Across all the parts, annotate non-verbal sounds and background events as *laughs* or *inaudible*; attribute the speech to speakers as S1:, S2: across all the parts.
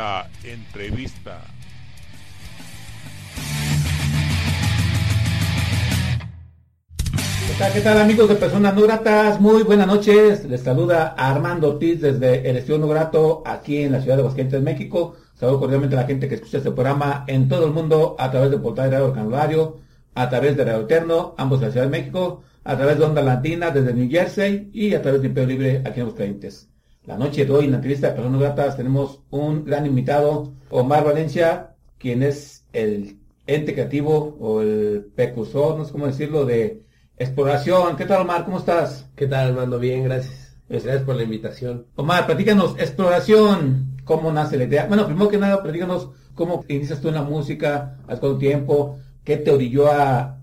S1: La entrevista.
S2: ¿Qué tal, qué tal, amigos de Personas No Gratas? Muy buenas noches. Les saluda Armando Ortiz desde el Estudio No aquí en la ciudad de Aguascalientes, México. Saludo cordialmente a la gente que escucha este programa en todo el mundo a través de Portal de Radio Canulario, a través de Radio Eterno, ambos de la Ciudad de México, a través de Onda Latina desde New Jersey y a través de Imperio Libre aquí en Aguascalientes. La noche de hoy en la entrevista de Personas Gratas tenemos un gran invitado, Omar Valencia, quien es el ente creativo o el precursor, no sé cómo decirlo, de exploración. ¿Qué tal, Omar? ¿Cómo estás?
S3: ¿Qué tal, Armando? Bien, gracias. Gracias por la invitación.
S2: Omar, platícanos, exploración, ¿cómo nace la idea? Bueno, primero que nada, platícanos cómo inicias tú en la música, hace cuánto tiempo, qué te orilló a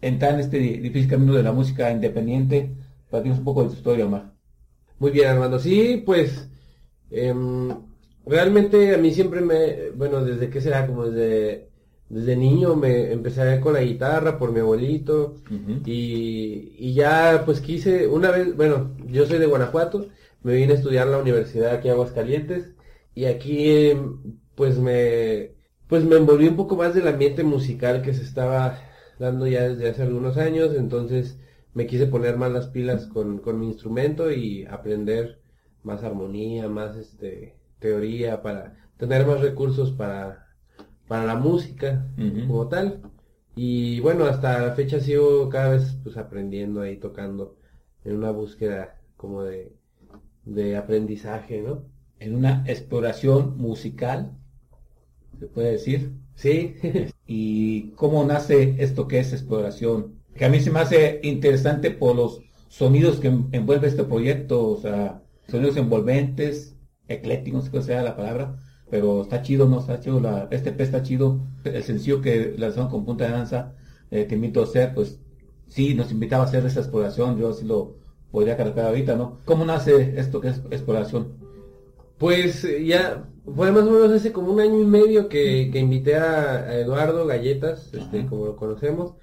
S2: entrar en este difícil camino de la música independiente. Platícanos un poco de tu historia, Omar.
S3: Muy bien, Armando. Sí, pues em, realmente a mí siempre me, bueno, desde que será como desde desde niño me empecé con la guitarra por mi abuelito y, y ya pues quise una vez, bueno, yo soy de Guanajuato, me vine a estudiar en la universidad aquí en Aguascalientes y aquí em, pues me pues me envolví un poco más del ambiente musical que se estaba dando ya desde hace algunos años, entonces me quise poner más las pilas con, con mi instrumento y aprender más armonía, más este teoría para tener más recursos para para la música como tal. Y bueno, hasta la fecha sigo cada vez pues aprendiendo ahí tocando en una búsqueda como de, de aprendizaje, ¿no?
S2: En una exploración musical, se puede decir.
S3: Sí, *laughs*
S2: ¿Y cómo nace esto que es exploración? Que a mí se me hace interesante por los sonidos que en- envuelve este proyecto, o sea, sonidos envolventes, eclécticos, no sé cuál sea la palabra, pero está chido, ¿no? Está chido, la, este EP está chido. El sencillo que lanzaron con Punta de Danza, eh, Te invito a hacer, pues sí, nos invitaba a hacer esa exploración, yo así lo podría cargar ahorita, ¿no? ¿Cómo nace esto que es exploración?
S3: pues ya fue más o menos hace como un año y medio que, que invité a, Eduardo Galletas, este, como lo conocemos,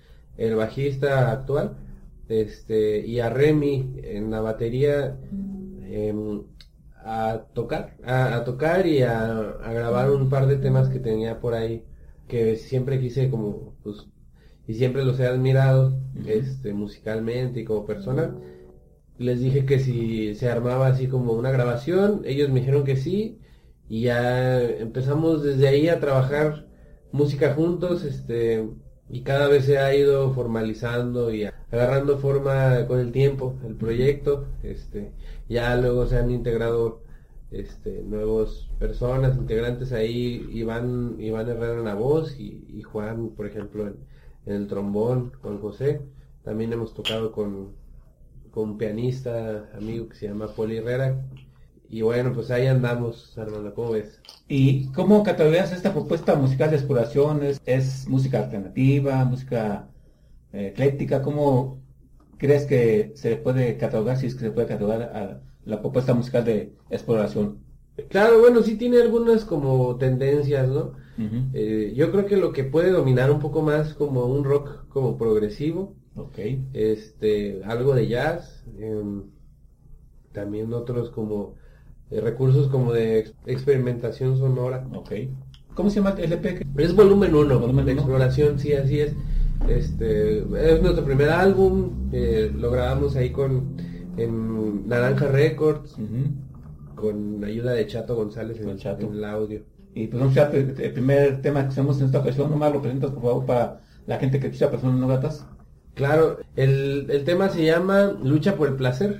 S3: el bajista actual, este, y a Remy en la batería em, a tocar, a, a tocar y a, a grabar un par de temas que tenía por ahí que siempre quise como pues y siempre los he admirado este musicalmente y como persona. Les dije que si se armaba así como una grabación, ellos me dijeron que sí y ya empezamos desde ahí a trabajar música juntos, este y cada vez se ha ido formalizando y agarrando forma con el tiempo el proyecto, este ya luego se han integrado este nuevos personas, integrantes ahí, Iván, Iván Herrera en la voz y, Juan, por ejemplo, en, en el trombón, con José. También hemos tocado con, con un pianista amigo que se llama Poli Herrera. Y bueno, pues ahí andamos, Armando, ¿cómo ves?
S2: ¿Y cómo catalogas esta propuesta musical de exploración? ¿Es, es música alternativa, música eh, ecléctica? ¿Cómo crees que se puede catalogar, si es que se puede catalogar a la propuesta musical de exploración?
S3: Claro, bueno, sí tiene algunas como tendencias, ¿no? Eh, yo creo que lo que puede dominar un poco más como un rock como progresivo,
S2: Ok.
S3: este, algo de jazz, em, también otros como eh, recursos como de ex- experimentación sonora.
S2: Ok. ¿Cómo se llama el EP?
S3: Es volumen 1,
S2: Volumen
S3: de
S2: uno.
S3: exploración, sí, así es. Este, es nuestro primer álbum, eh, lo grabamos ahí con en Naranja Records,
S2: Ujú.
S3: con ayuda de Chato González en,
S2: Chato.
S3: en el audio.
S2: Y pues vamos a el el primer tema que hacemos en esta ocasión, nomás lo presentas por favor para la gente que escucha personas no gatas.
S3: Claro, el, el tema se llama Lucha por el Placer.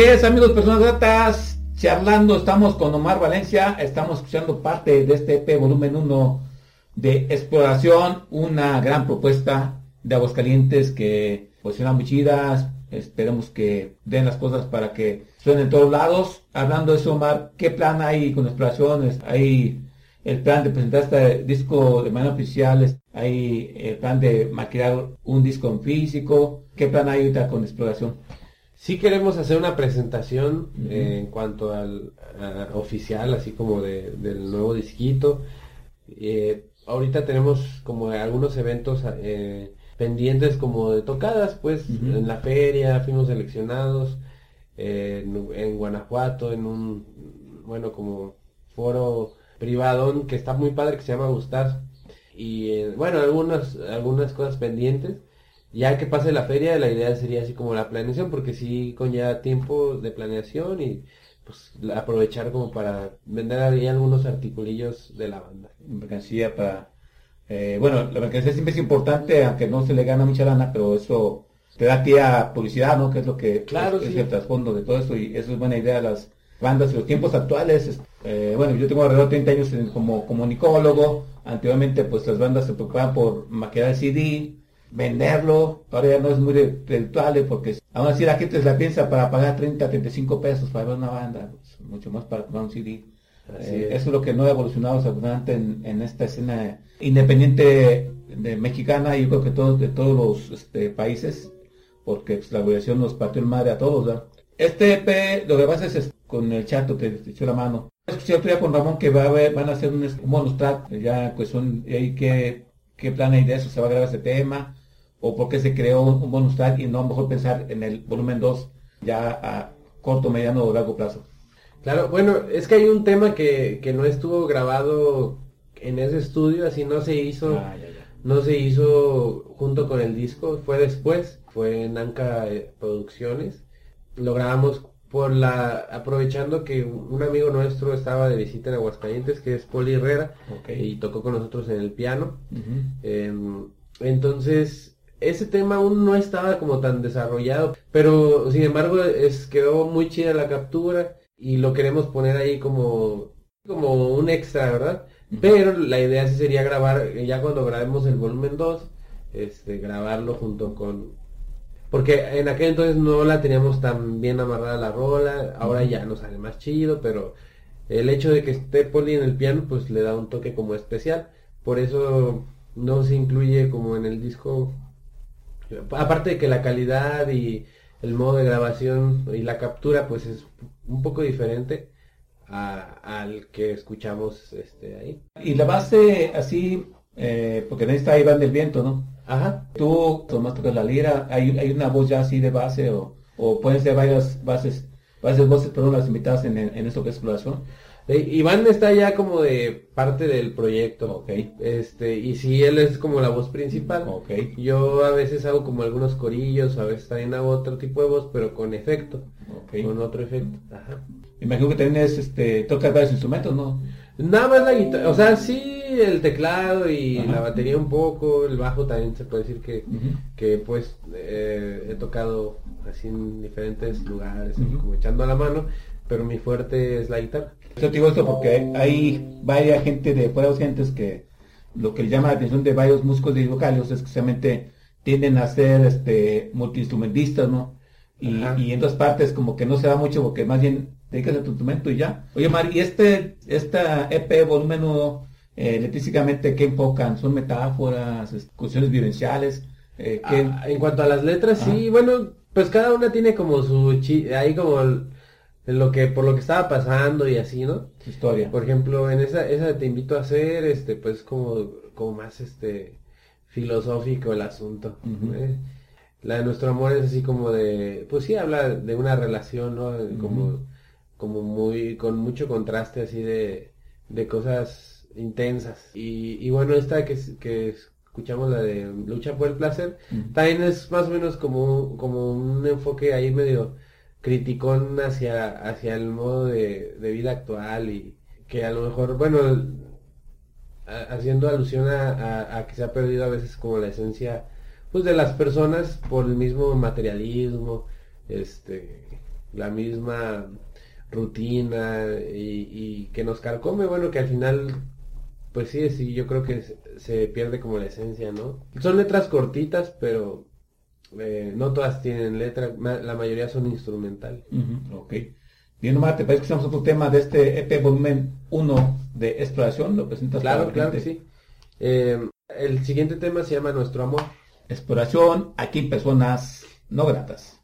S2: Es, amigos, personas gratas, charlando, estamos con Omar Valencia, estamos escuchando parte de este EP volumen 1 de exploración, una gran propuesta de Aguascalientes que pues suena muy chidas, esperemos que den las cosas para que suenen en todos lados. Hablando de eso, Omar, ¿qué plan hay con exploraciones? ¿Hay el plan de presentar este disco de manera oficial? ¿Hay el plan de maquilar un disco en físico? ¿Qué plan hay ahorita con exploración?
S3: Sí queremos hacer una presentación eh, en cuanto al a- oficial, así como de- del nuevo disquito. Eh, ahorita tenemos como algunos eventos eh, pendientes como de tocadas, pues en la feria fuimos seleccionados eh, en, en Guanajuato en un bueno como foro privado que está muy padre que se llama Gustar. Y eh, bueno algunas algunas cosas pendientes ya que pase la feria, la idea sería así como la planeación, porque sí conlleva tiempo de planeación y pues aprovechar como para vender ahí algunos articulillos de la banda.
S2: mercancía para eh, bueno la mercancía siempre es importante aunque no se le gana mucha lana pero eso te da pie a publicidad no que es lo que
S3: Claro,
S2: es, es
S3: sí.
S2: el trasfondo de todo eso y eso es buena idea las bandas y los tiempos actuales es- eh, bueno yo tengo alrededor de 30 años en- como comunicólogo anteriormente pues las bandas se preocupaban por maquillar el CD venderlo ahora ya no es muy re- redituable porque aún así la gente se la piensa para pagar 30 35 pesos para ver una banda pues, mucho más para comprar un CD eh,
S3: es.
S2: eso es lo que no ha evolucionado desafortunadamente en, en esta escena independiente de mexicana y yo creo que todos de todos los este, países porque pues, la evolución nos partió el madre a todos ¿verdad? este EP lo que pasa es, es con el chato te, te echó la mano escuché otro día con Ramón que va a haber- van a hacer un, un bonus track ya cuestión y ahí qué qué plan hay de eso se va a grabar ese tema o por qué se creó un, bonus track y no mejor pensar en el volumen 2 ya a corto mediano o largo plazo
S3: Claro, bueno, es que hay un tema que, que no estuvo grabado en ese estudio, así no se hizo,
S2: Ah, ya, ya.
S3: no se hizo junto con el disco, fue después, fue en Anca eh, Producciones. Lo grabamos por la, aprovechando que un amigo nuestro estaba de visita en Aguascalientes, que es Poli Herrera, y tocó con nosotros en el piano. Em, entonces, ese tema aún no estaba como tan desarrollado, pero sin embargo es, quedó muy chida la captura y lo queremos poner ahí como, como un extra, ¿verdad? Pero la idea sí sería grabar, eh, ya cuando grabemos el volumen 2, este, grabarlo junto con... Porque en aquel entonces no la teníamos tan bien amarrada la rola, ahora ya nos sale más chido, pero el hecho de que esté Poli en el piano pues le da un toque como especial. Por eso no se incluye como en el disco. Aparte de que la calidad y el modo de grabación y la captura pues es un poco diferente a- al que escuchamos este ahí.
S2: Y la base así, eh, porque en esta Iván del Viento, ¿no?
S3: Ajá.
S2: Tú, Tomás, tocas la lira, hay, hay una voz ya así de base o, o pueden ser varias bases, varias voces, perdón, las invitadas en, en, en esto que es exploración.
S3: Eh, Iván está ya como de parte del proyecto.
S2: Ok.
S3: Este, y sí, él es como la voz principal.
S2: Ok.
S3: Yo a veces hago como algunos corillos, a veces también hago otro tipo de voz, pero con efecto.
S2: Ok.
S3: Con otro efecto. Ajá.
S2: Imagino que también es, este, tocas varios instrumentos, ¿no?
S3: Nada más la guitarra, o sea, sí el teclado y
S2: Ajá.
S3: la batería un poco, el bajo también se puede decir que, que pues eh, he tocado así en diferentes lugares, como echando a la mano, pero mi fuerte es la guitarra.
S2: Yo te digo esto porque hay, varias gente de varias gentes que lo que le llama la atención de varios músicos de vocales es que precisamente tienden a ser este multiinstrumentistas, ¿no? Y, y en otras partes como que no se da mucho porque más bien dedicas a tu instrumento y ya. Oye, Mar, ¿y este, esta EP volumen 1, eh, eléctricamente qué enfocan? ¿Son metáforas, es- cuestiones vivenciales? Eh, ¿qué-
S3: Ah, en cuanto a las letras,
S2: Ajá.
S3: sí, bueno, pues cada una tiene como su chi ahí como el- en lo que por lo que estaba pasando y así, ¿no?
S2: historia?
S3: Por ejemplo, en esa esa de te invito a hacer, este, pues como como más este filosófico el asunto. ¿eh? La de nuestro amor es así como de, pues sí habla de una relación, ¿no? Como como muy con mucho contraste así de de cosas intensas. Y, y bueno, esta que que escuchamos la de lucha por el placer, también es más o menos como, como un enfoque ahí medio criticón hacia, hacia el modo de, de vida actual y que a lo mejor, bueno, haciendo alusión a, a- a que se ha perdido a veces como la esencia pues de las personas por el mismo materialismo, este, la misma rutina y, y que nos carcome, bueno, que al final pues sí, sí, yo creo que se, se pierde como la esencia, ¿no? Son letras cortitas, pero eh, no todas tienen letra, la mayoría son instrumental.
S2: Ok. Bien, Omar, ¿te parece que escuchamos otro tema de este EP volumen 1 de exploración? ¿Lo presentas
S3: Claro,
S2: la
S3: claro que sí. Eh, el siguiente tema se llama Nuestro Amor.
S2: Exploración aquí personas no gratas.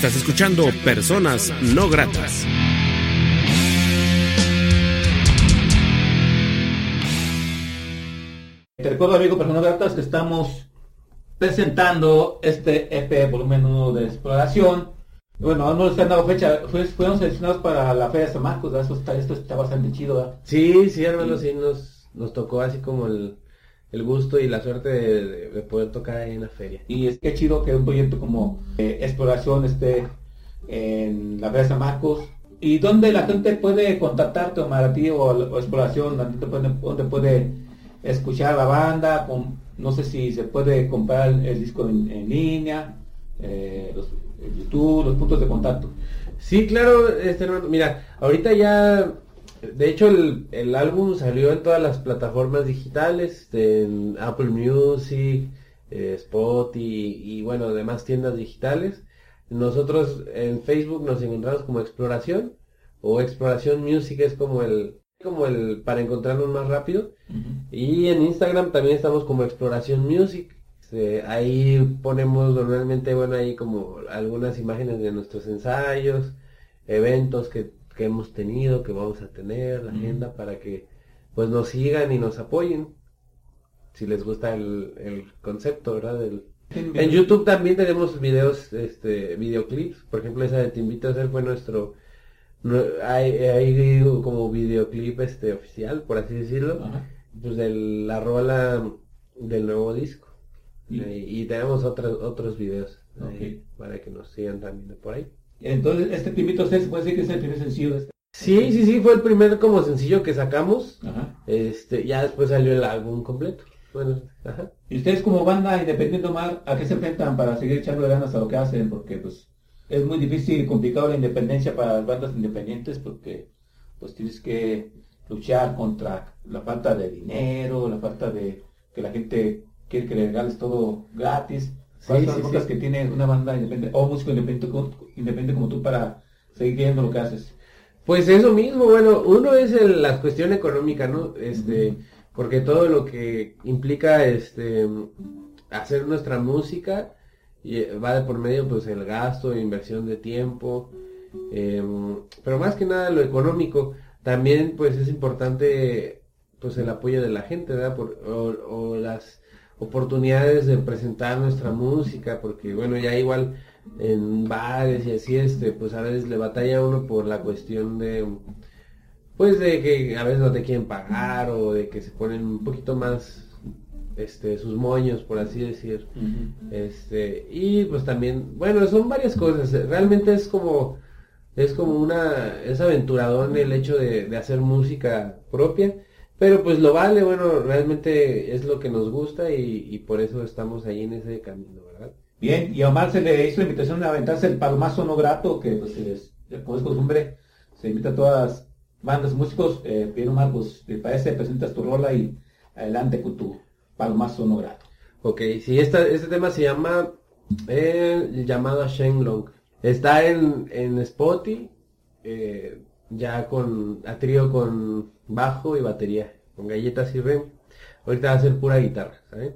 S4: Estás escuchando Personas No Gratas.
S2: Te recuerdo, amigo Personas Gratas, que estamos presentando este EP volumen 1 de exploración. Bueno, no les han dado fecha, Fue- fueron seleccionados para la Feria de San Marcos, ¿verdad? Eso está, esto está bastante chido, ¿verdad?
S3: Sí, sí, hermano, sí, nos, nos tocó así como el, el gusto y la suerte de, de- de poder tocar ahí en la feria.
S2: Y es que chido que un proyecto como eh, exploración esté en la Feria San Marcos. ¿Y dónde la gente puede contactarte, Omar, a o, o exploración? ¿Dónde puede, dónde puede escuchar la banda? Con, no sé si se puede comprar el, disco en, línea, eh, los, YouTube, los puntos de contacto.
S3: Sí, claro, este mira, ahorita ya, de hecho el, el álbum salió en todas las plataformas digitales, este, en Apple Music, eh, Spotify y bueno, demás tiendas digitales. Nosotros en Facebook nos encontramos como Exploración o Exploración Music es como el como el para encontrarnos más rápido y en Instagram también estamos como Exploración Music. Este, ahí ponemos normalmente, bueno, ahí como algunas imágenes de nuestros ensayos, eventos que, que hemos tenido, que vamos a tener, la agenda para que pues nos sigan y nos apoyen. Si les gusta el, el concepto, ¿verdad? Del- en YouTube también tenemos videos, este, videoclips. Por ejemplo, esa de Te invito a hacer fue nuestro, nue- hay, hay como videoclip este oficial, por así decirlo
S2: Ajá.
S3: pues de la rola del nuevo disco
S2: Y-
S3: Eh, y tenemos otros otros videos ahí
S2: Ok.
S3: para que nos sigan también por ahí
S2: Entonces, este Timito se puede decir que es el primer sencillo este.
S3: sí sí sí fue el primer como sencillo que sacamos
S2: Ajá.
S3: este ya después salió el álbum completo bueno ajá
S2: ¿Y ustedes como banda independiente, Omar, a qué se enfrentan para seguir echando ganas a lo que hacen? Porque pues es muy difícil y complicado la independencia para las bandas independientes porque pues tienes que luchar contra la falta de dinero, la falta de que la gente quiere que le regales todo gratis. ¿Cuáles
S3: Sí,
S2: son las
S3: sí,
S2: cosas
S3: sí.
S2: que tiene una banda independiente o músico independiente, como- independiente como tú para seguir viendo lo que haces?
S3: Pues eso mismo, bueno, uno es el- la cuestión económica, ¿no? Este, porque todo lo que implica este hacer nuestra música y, eh, va de por medio pues el gasto, inversión de tiempo, em, pero más que nada lo económico, también pues es importante pues el apoyo de la gente, ¿verdad? Por- o, o las oportunidades de presentar nuestra música, porque bueno, ya igual en bares y así, este, pues a veces le batalla uno por la cuestión de, pues de que a veces no te quieren pagar o de que se ponen un poquito más, este, sus moños, por así decir. Este, y pues también, bueno, son varias cosas. Realmente es como, es como una, es aventuradón el hecho de, de hacer música propia. Pero pues lo vale, bueno, realmente es lo que nos gusta y, y por eso estamos ahí en ese camino, ¿verdad?
S2: Bien, y a Omar se le hizo la invitación de aventarse el palomazo no grato, que pues es, como es costumbre, se invita a todas las bandas músicos. Eh, bien Omar, pues te parece, presentas tu rola y adelante con tu palomazo no grato.
S3: Ok, sí, esta, este tema se llama eh, llamado Shenlong. Está en, en Spotify, eh, ya con, a trío con bajo y batería, con galletas y rem. Ahorita va a ser pura guitarra, ¿sabes?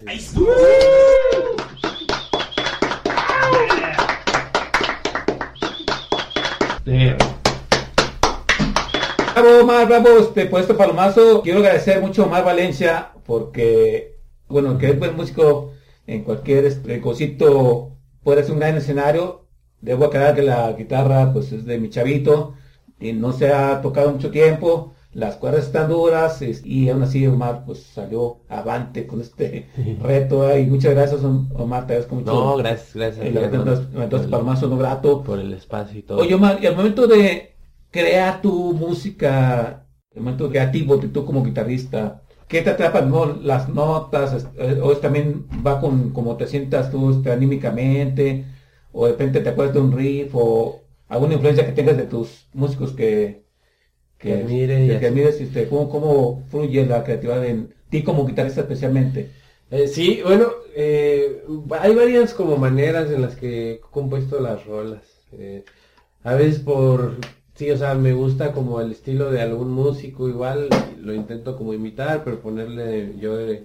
S3: Gracias.
S2: Este, Bravo, Omar, bravo, este, por este palomazo. Quiero agradecer mucho a Omar Valencia porque, bueno, que es buen músico en cualquier este, cosito, puede ser un gran escenario. Debo aclarar que la guitarra, pues, es de mi chavito y no se ha tocado mucho tiempo. Las cuerdas están duras y aún así Omar, pues, salió avante con este *laughs* reto. ¿eh? Y muchas gracias, Omar, te agradezco mucho.
S3: No, gracias, gracias.
S2: el entonces,
S3: el-
S2: palomazo no grato.
S3: Por el espacio y todo.
S2: Oye, Omar, y al momento de crear tu música, el momento creativo de tú como guitarrista, ¿qué te atrapan no, las notas? eh, ¿O es también va con como te sientas tú este, anímicamente? ¿O de repente te acuerdas de un riff? ¿O alguna influencia que tengas de tus músicos que,
S3: Que admire y
S2: que, que
S3: así.
S2: admires? Este, ¿cómo, ¿Cómo fluye la creatividad en- ti como guitarrista especialmente.
S3: Eh, sí, bueno, eh, hay varias como maneras en las que he compuesto las rolas. Eh, a veces por, sí, o sea, me gusta como el estilo de algún músico igual, lo intento como imitar, pero ponerle yo de,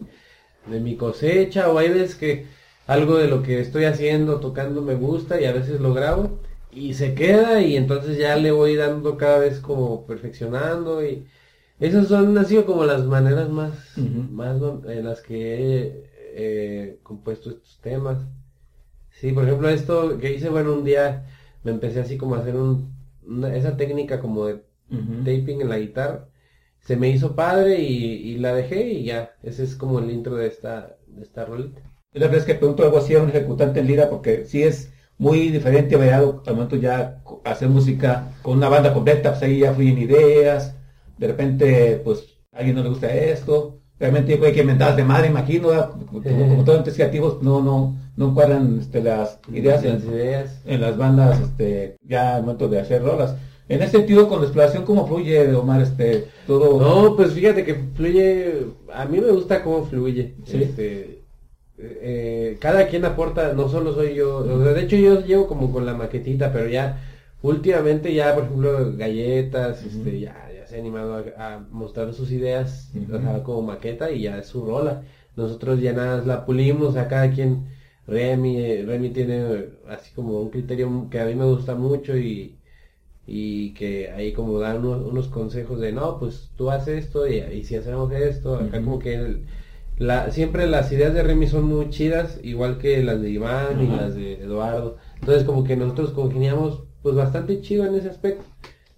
S3: de mi cosecha, o hay veces que algo de lo que estoy haciendo, tocando me gusta y a veces lo grabo y se queda y entonces ya le voy dando cada vez como perfeccionando y esas son han sido como las maneras más, más en las que he eh, compuesto estos temas. Sí, por ejemplo esto que hice, bueno, un día me empecé así como a hacer un, una- esa técnica como de taping en la guitarra. Se me hizo padre y, y la dejé y ya. Ese es como el intro de esta, de esta rolita.
S2: Es la vez que pregunto algo así a un ejecutante en lira porque sí es muy diferente, variado al momento ya hacer música con una banda completa, pues ahí ya fluyen ideas, de repente pues a alguien no le gusta esto, realmente hay que inventar de madre, imagino, como, como todos entes creativos no, no, no encuadran este, las ideas
S3: las
S2: en,
S3: ideas.
S2: en las bandas este, ya al momento de hacer rolas. En ese sentido, con la exploración, ¿cómo fluye, Omar? Este, todo...
S3: No, pues fíjate que fluye, a mí me gusta cómo fluye.
S2: Sí.
S3: Este, eh, cada quien aporta, no solo soy yo, o sea, de hecho yo llevo como con la maquetita, pero ya últimamente ya, por ejemplo, galletas, este, ya, ya se ha animado a, a mostrar sus ideas, o sea, como maqueta y ya es su rola. Nosotros ya nada la pulimos, a cada quien, Remy, eh, Remy tiene eh, así como un criterio que a mí me gusta mucho y, y que ahí como dan unos, unos consejos de no, pues tú haces esto y, y si hacemos esto, acá como que el- la, siempre las ideas de Remy son muy chidas, igual que las de Iván y las de Eduardo. Entonces como que nosotros congeniamos pues bastante chido en ese aspecto.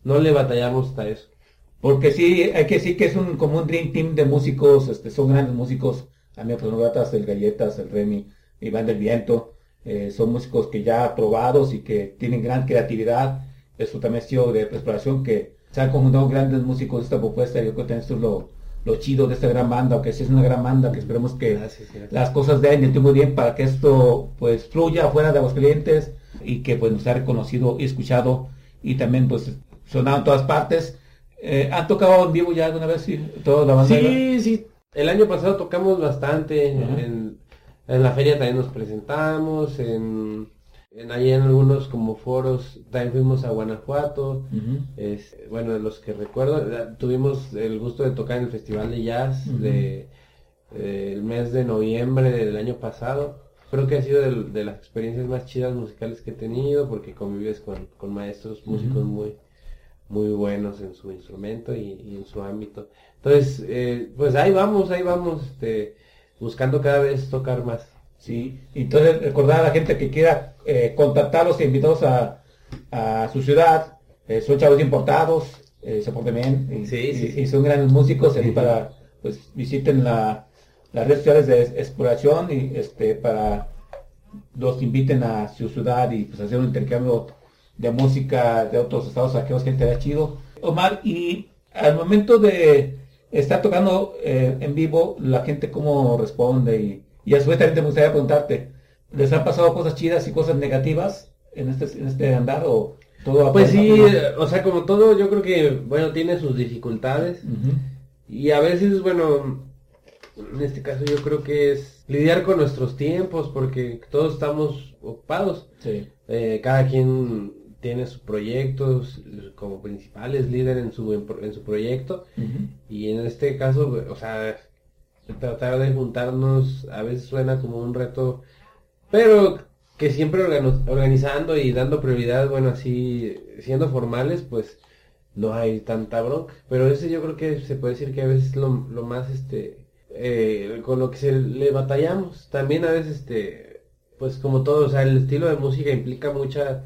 S3: No le batallamos hasta eso.
S2: Porque sí, hay que decir que es un como un dream team de músicos, este, son grandes músicos, también pues Novatas, el Galletas, el Remy, Iván del Viento, eh, son músicos que ya probados y que tienen gran creatividad, eso también sido de exploración que se han conjuntado grandes músicos de esta propuesta, yo creo que esto es lo, lo chido de esta gran banda, que sí es una gran banda, que esperemos que
S3: gracias.
S2: las cosas den el tiempo bien para que esto pues fluya fuera de los clientes y que pues nos ha reconocido y escuchado y también pues sonado en todas partes. Eh, ¿Han tocado en vivo ya alguna vez? Sí, toda la banda.
S3: Sí, sí. El año pasado tocamos bastante. En, en la feria también nos presentamos. En, en ahí en algunos como foros también fuimos a Guanajuato. Es, bueno, de los que recuerdo, eh, tuvimos el gusto de tocar en el Festival de Jazz
S2: Ujú.
S3: de, eh, el mes de noviembre del año pasado. Creo que ha sido de, las experiencias más chidas musicales que he tenido porque convives con, con maestros músicos muy muy buenos en su instrumento y, y en su ámbito. Entonces, eh, pues ahí vamos, ahí vamos, este, buscando cada vez tocar más.
S2: Sí, entonces recordar a la gente que quiera eh, contactarlos e invitarlos a, a su ciudad, eh, son chavos importados, eh, se portan bien y,
S3: Sí, sí,
S2: y-
S3: sí.
S2: y son grandes músicos y
S3: Sí.
S2: para pues visiten la, las redes sociales de exploración y este para los inviten a su ciudad y pues hacer un intercambio de música de otros estados a aquellos gente de chido. Omar, y al momento de estar tocando eh, en vivo, la gente cómo responde y, y a su vez también te gustaría preguntarte, ¿les han pasado cosas chidas y cosas negativas en este, en este andar o todo
S3: Pues sí, o sea, como todo, yo creo que, bueno, tiene sus dificultades y a veces, bueno, en este caso yo creo que es lidiar con nuestros tiempos porque todos estamos ocupados.
S2: Sí.
S3: Eh, cada quien tiene sus proyectos como principales líder en su en su proyecto. Y en este caso, o sea, tratar de juntarnos a veces suena como un reto, pero que siempre organi- organizando y dando prioridad, bueno, así siendo formales, pues no hay tanta bronca. Pero ese yo creo que se puede decir que a veces lo, lo más, este, eh, con lo que se le batallamos. También a veces, este, pues como todo, o sea, el estilo de música implica mucha,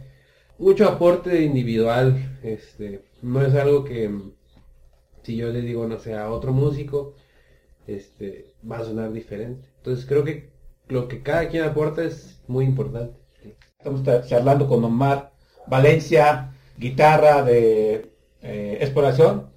S3: mucho aporte individual, este, no es algo que si yo le digo, no sé, a otro músico, este, va a sonar diferente. Entonces creo que lo que cada quien aporta es muy importante.
S2: Estamos ta- charlando con Omar Valencia, guitarra de eh, exploración.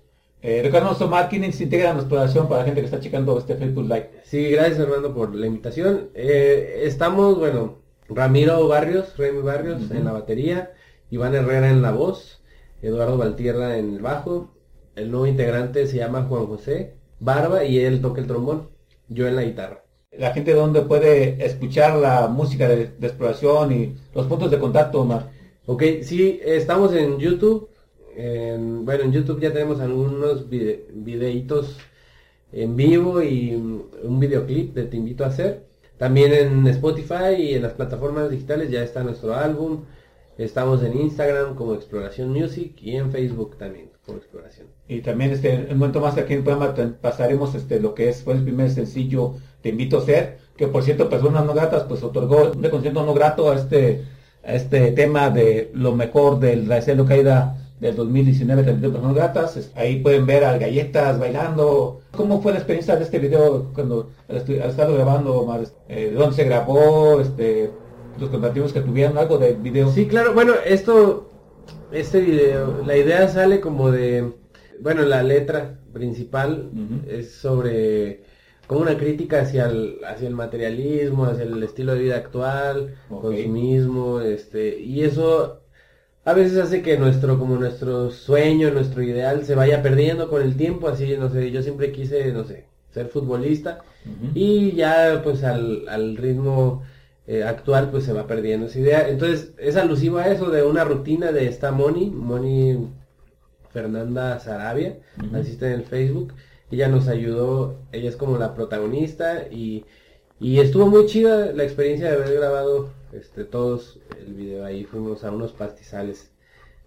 S2: Eh, recordamos Omar, ¿quiénes se integran exploración para la gente que está checando este Facebook Live?
S3: Sí, gracias Armando por la invitación. Eh, estamos, bueno, Ramiro Barrios, Remy Barrios
S2: Ujú.
S3: en la batería, Iván Herrera en la voz, Eduardo Valtierra en el bajo, el nuevo integrante se llama Juan José Barba y él toca el trombón. yo en la guitarra.
S2: La gente donde puede escuchar la música de, de exploración y los puntos de contacto, Omar.
S3: Ok, sí, estamos en YouTube. En- bueno, en YouTube ya tenemos algunos vide- videitos en vivo y un videoclip de Te invito a hacer. También en Spotify y en las plataformas digitales ya está nuestro álbum. Estamos en Instagram como Exploración Music y en Facebook también como Exploración.
S2: Y también este, en un momento más aquí en el programa pasaremos este, lo que es fue el primer sencillo Te invito a ser, que por cierto Personas No Gratas pues otorgó un reconocimiento no grato a este, a este tema de lo mejor del Raicedo Caída del 2019 de Personas No Gratas. Ahí pueden ver a Galletas bailando. ¿Cómo fue la experiencia de este video cuando al, al estarlo grabando, Omar? Eh, ¿De dónde se grabó? Este, los comparativos que tuvieron algo del video.
S3: Sí, claro, bueno, esto, este video, la idea sale como de, bueno, la letra principal es sobre como una crítica hacia el, hacia el materialismo, hacia el estilo de vida actual, consumismo, este, y eso a veces hace que nuestro, como nuestro sueño, nuestro ideal se vaya perdiendo con el tiempo, así, no sé, yo siempre quise, no sé, ser futbolista, y ya pues al, al ritmo eh, actual pues se va perdiendo esa idea. Entonces es alusivo a eso de una rutina de esta Moni, Moni Fernanda Sarabia,
S2: Ujú.
S3: así está en el Facebook. Ella nos ayudó, ella es como la protagonista y, y estuvo muy chida la experiencia de haber grabado este todos el video ahí. Fuimos a unos pastizales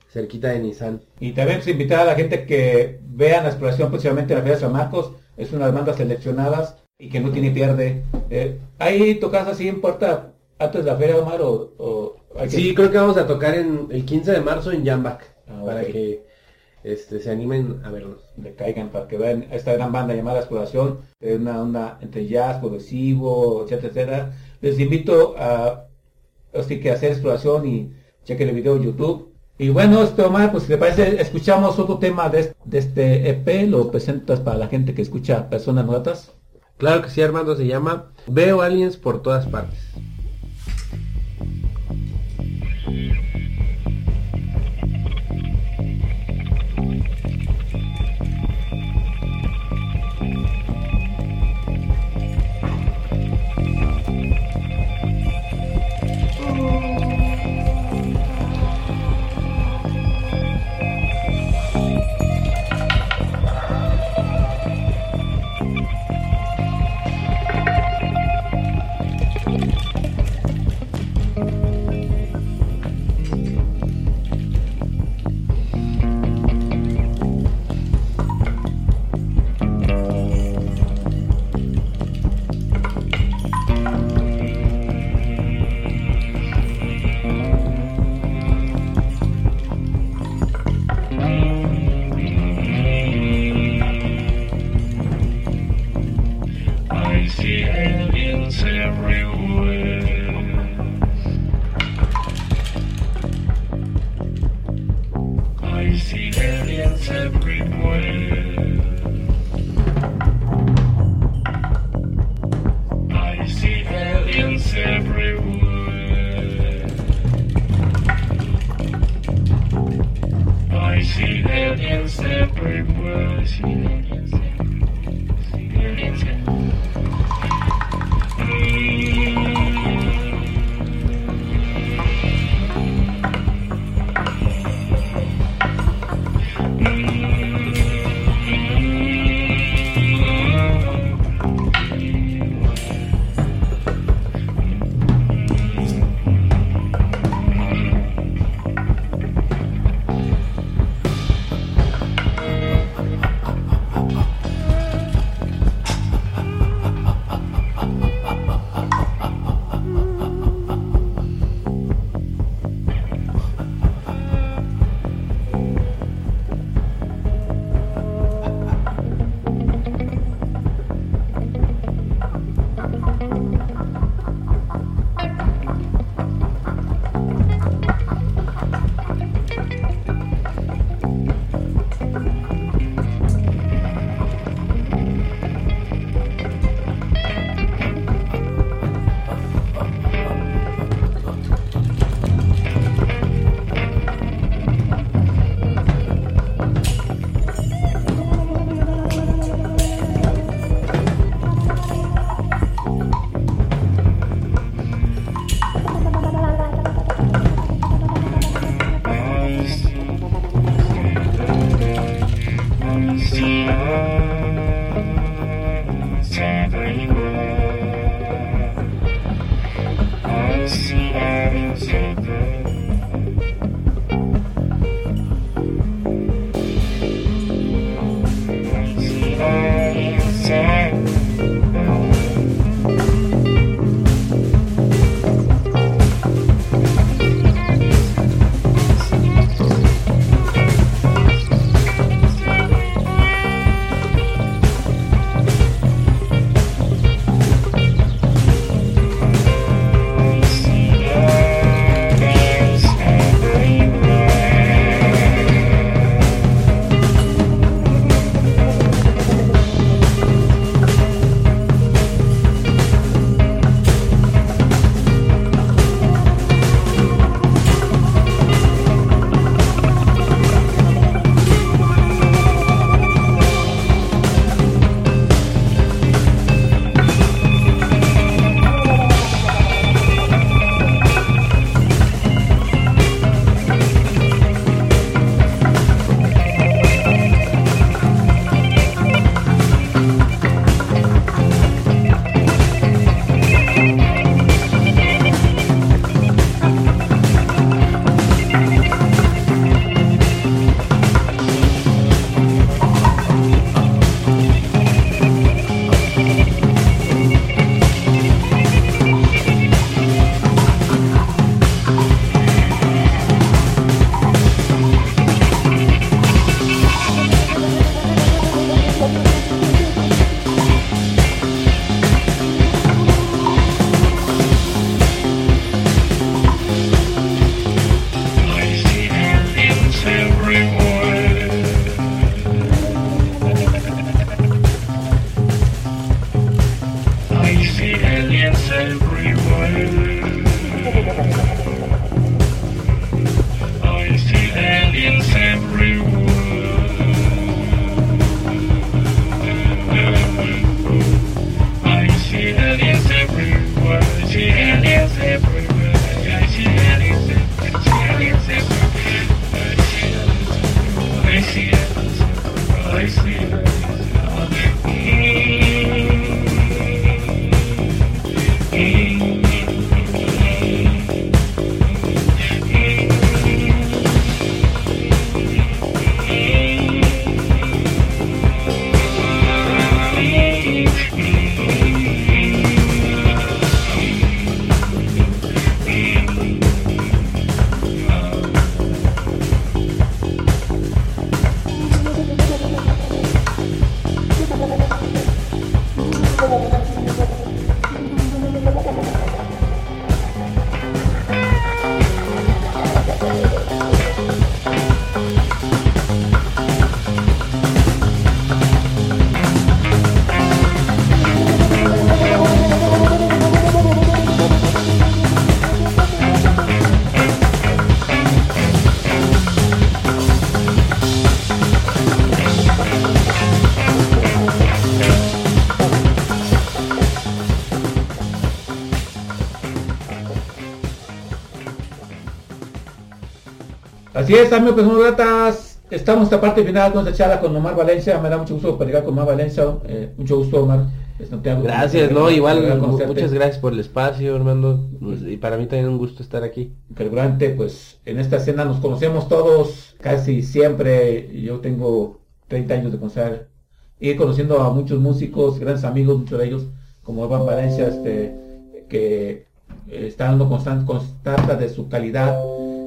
S3: cerquita de Nissan.
S2: Y también pues, invitar a la gente que vean la exploración próximamente en la Feria de San Marcos. Es una de las bandas seleccionadas y que no tiene pierde. Eh, ¿Ahí tocas así en puerta antes de la feria, Omar? O, o hay que-
S3: Sí, creo que vamos a tocar en el 15 de marzo en Jambak
S2: Ah,
S3: para que este, se animen a vernos.
S2: le caigan para que vean esta gran banda llamada Exploración, es una onda entre jazz, progresivo, etcétera, etcétera. Les invito a así que hacer exploración y chequen el video en YouTube. Y bueno, este Omar, pues si te parece, escuchamos otro tema de, de este EP, lo presentas para la gente que escucha Personas Notas.
S3: Claro que sí, Armando, se llama Veo aliens por todas partes.
S2: Así es, amigos, pues muy gratas. Estamos en esta parte final esta charla con Omar Valencia. Me da mucho gusto platicar con Omar Valencia. Eh, mucho gusto, Omar. Santiago.
S3: Gracias, no, igual, muchas gracias por el espacio, Armando. Pues, Y para mí también un gusto estar aquí.
S2: Carburante, pues en esta escena nos conocemos todos, casi siempre. Yo tengo 30 años de conocer, ir conociendo a muchos músicos, grandes amigos, muchos de ellos, como Evan Valencia, este, que eh, está dando constan- constata de su calidad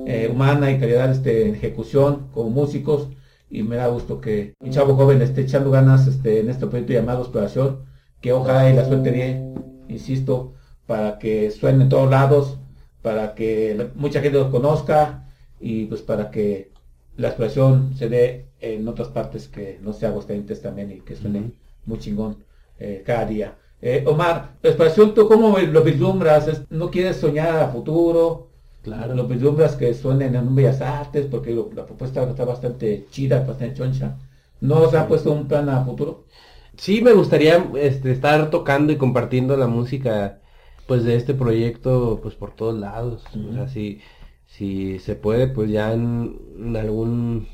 S2: eh, humana y calidad este, ejecución como músicos. Y me da gusto que un chavo joven esté echando ganas este, en este proyecto llamado Exploración, que ojalá y la suerte dé, insisto, para que suene en todos lados, para que mucha gente los conozca y pues para que la exploración se dé en otras partes que no sea Aguascalientes también y que suene muy chingón eh, cada día. Eh, Omar, la exploración, ¿tú cómo lo vislumbras? ¿No quieres soñar a futuro?
S3: Claro.
S2: Lo vislumbras que suenen en un Bellas Artes porque lo- la propuesta está bastante chida, bastante choncha. ¿No se ha puesto un plan a futuro?
S3: Sí, me gustaría este, estar tocando y compartiendo la música pues de este proyecto pues por todos lados. O sea, si, si se puede pues ya en, en algún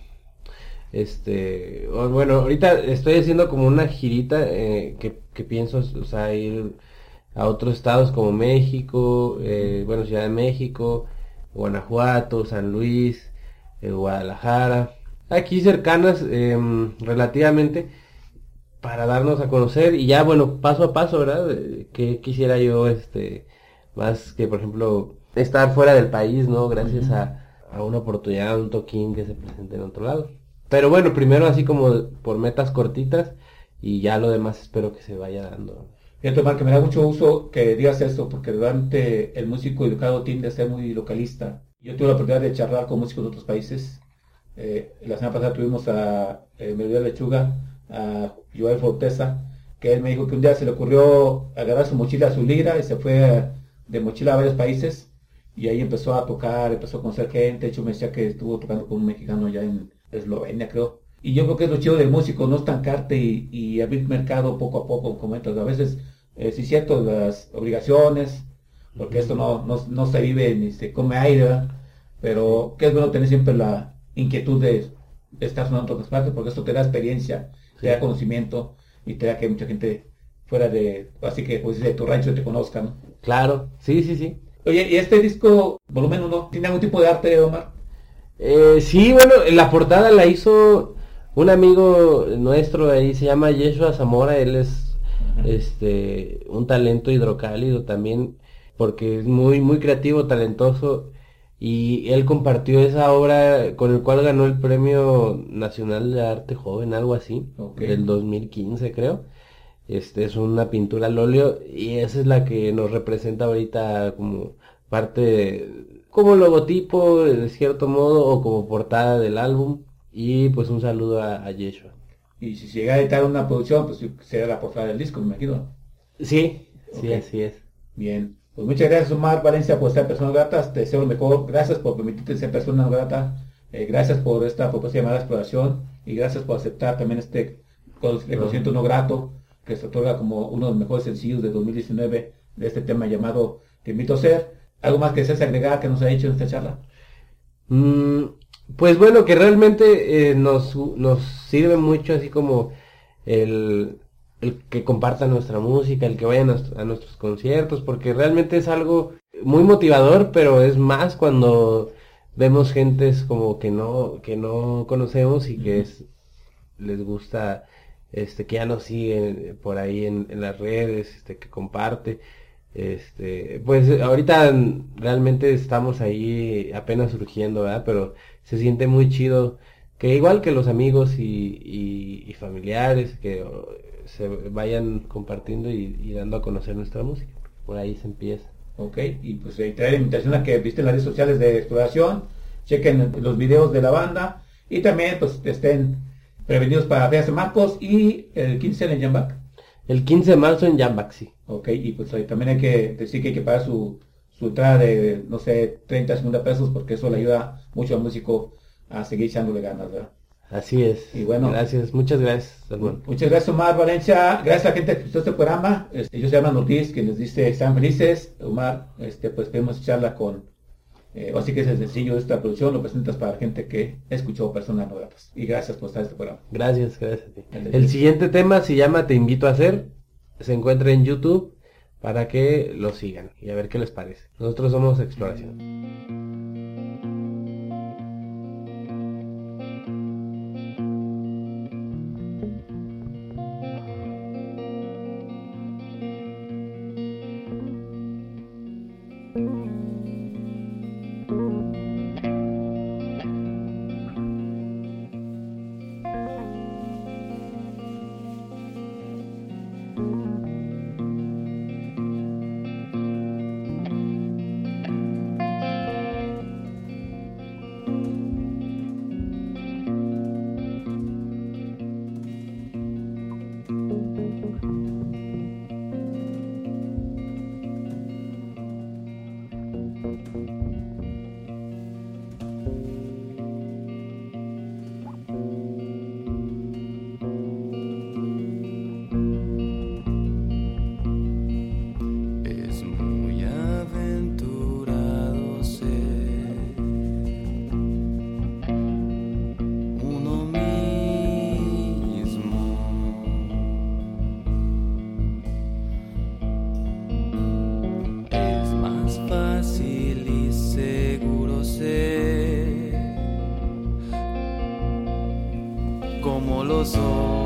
S3: este o- bueno, ahorita estoy haciendo como una girita eh, que, que pienso o sea ir a otros estados como México, eh, bueno, Ciudad de México, Guanajuato, San Luis, eh, Guadalajara, aquí cercanas em, relativamente para darnos a conocer y ya bueno paso a paso verdad que quisiera yo este más que por ejemplo estar fuera del país no gracias a, a una oportunidad un toquín que se presente en otro lado. Pero bueno primero así como por metas cortitas y ya lo demás espero que se vaya dando
S2: Fíjate, Omar, que me da mucho gusto que digas esto, porque realmente el músico educado tiende a ser muy localista. Yo tuve la oportunidad de charlar con músicos de otros países. Eh, la semana pasada tuvimos a eh, Melodía Lechuga, a Joel Forteza, que él me dijo que un día se le ocurrió agarrar su mochila, su lira, y se fue de mochila a varios países, y ahí empezó a tocar, empezó a conocer gente. De hecho, me decía que estuvo tocando con un mexicano allá en Eslovenia, creo. Y yo creo que es lo chido del músico, no estancarte y, y abrir mercado poco a poco, comentas. A veces, eh, sí es cierto, las obligaciones, porque esto no, no, no se vive ni se come aire, ¿verdad? pero que es bueno tener siempre la inquietud de estar sonando en todas partes, porque esto te da experiencia, te da conocimiento y te da que mucha gente fuera de, así que pues de tu rancho te conozca, ¿no?
S3: claro sí sí sí
S2: Oye, ¿y este disco, volumen 1, tiene algún tipo de arte, Omar?
S3: Eh, sí, bueno, la portada la hizo un amigo nuestro ahí, se llama Yeshua Zamora, él es este un talento hidrocálido también, porque es muy, muy creativo, talentoso, y él compartió esa obra con el cual ganó el Premio Nacional de Arte Joven, algo así,
S2: Ok.
S3: del 2015 creo. Este es una pintura al óleo y esa es la que nos representa ahorita como parte, de- como logotipo de cierto modo o como portada del álbum. Y pues un saludo a, a Yeshua.
S2: Y si llega a editar una producción, pues será la portada del disco, me imagino.
S3: Sí, sí,
S2: Ok.
S3: así es.
S2: Bien. Pues muchas gracias, Omar Valencia, por ser persona grata. Te deseo lo mejor. Gracias por permitirte ser persona grata. Eh, gracias por esta propuesta llamada exploración. Y gracias por aceptar también este con- reconocimiento no grato que se otorga como uno de los mejores sencillos de 2019 de este tema llamado Te invito a ser. ¿Algo más que desees agregar que nos ha hecho en esta charla?
S3: Mm, pues bueno, que realmente eh, nos, nos sirve mucho así como el, el que compartan nuestra música, el que vayan a, a nuestros conciertos, porque realmente es algo muy motivador, pero es más cuando vemos gentes como que no, que no conocemos y que es, les gusta, este, que ya nos siguen por ahí en, en las redes, este, que comparte. Este, pues ahorita realmente estamos ahí apenas surgiendo, ¿verdad? Pero se siente muy chido que igual que los amigos y, y- y familiares que se vayan compartiendo y, y dando a conocer nuestra música. Por ahí se empieza.
S2: Ok, y pues reiterar la invitación a que visiten las redes sociales de exploración, chequen los videos de la banda y también pues estén prevenidos para Feas de Marcos y el 15 en Jambac.
S3: El 15 de marzo en Jambak, sí.
S2: Ok, y pues ahí también hay que decir que hay que pagar su, su entrada de, no sé, 30, 50 pesos porque eso le ayuda mucho al músico a seguir echándole ganas, ¿verdad?
S3: Así es.
S2: Y bueno.
S3: Gracias, muchas gracias, Salmón.
S2: Muchas gracias Omar Valencia, gracias a la gente que escuchó este programa, este, yo soy Armando Ortiz, que les dice están felices, Omar, este, pues queremos charla con, eh, así que es el sencillo de esta producción, lo presentas para gente que escuchó personas no gratas, y gracias por estar en este programa.
S3: Gracias, gracias a ti.
S2: El-
S3: El siguiente tema se llama Te invito a hacer. Se encuentra en YouTube para que lo sigan y a ver qué les parece. Nosotros somos Exploración.
S5: como lo soy.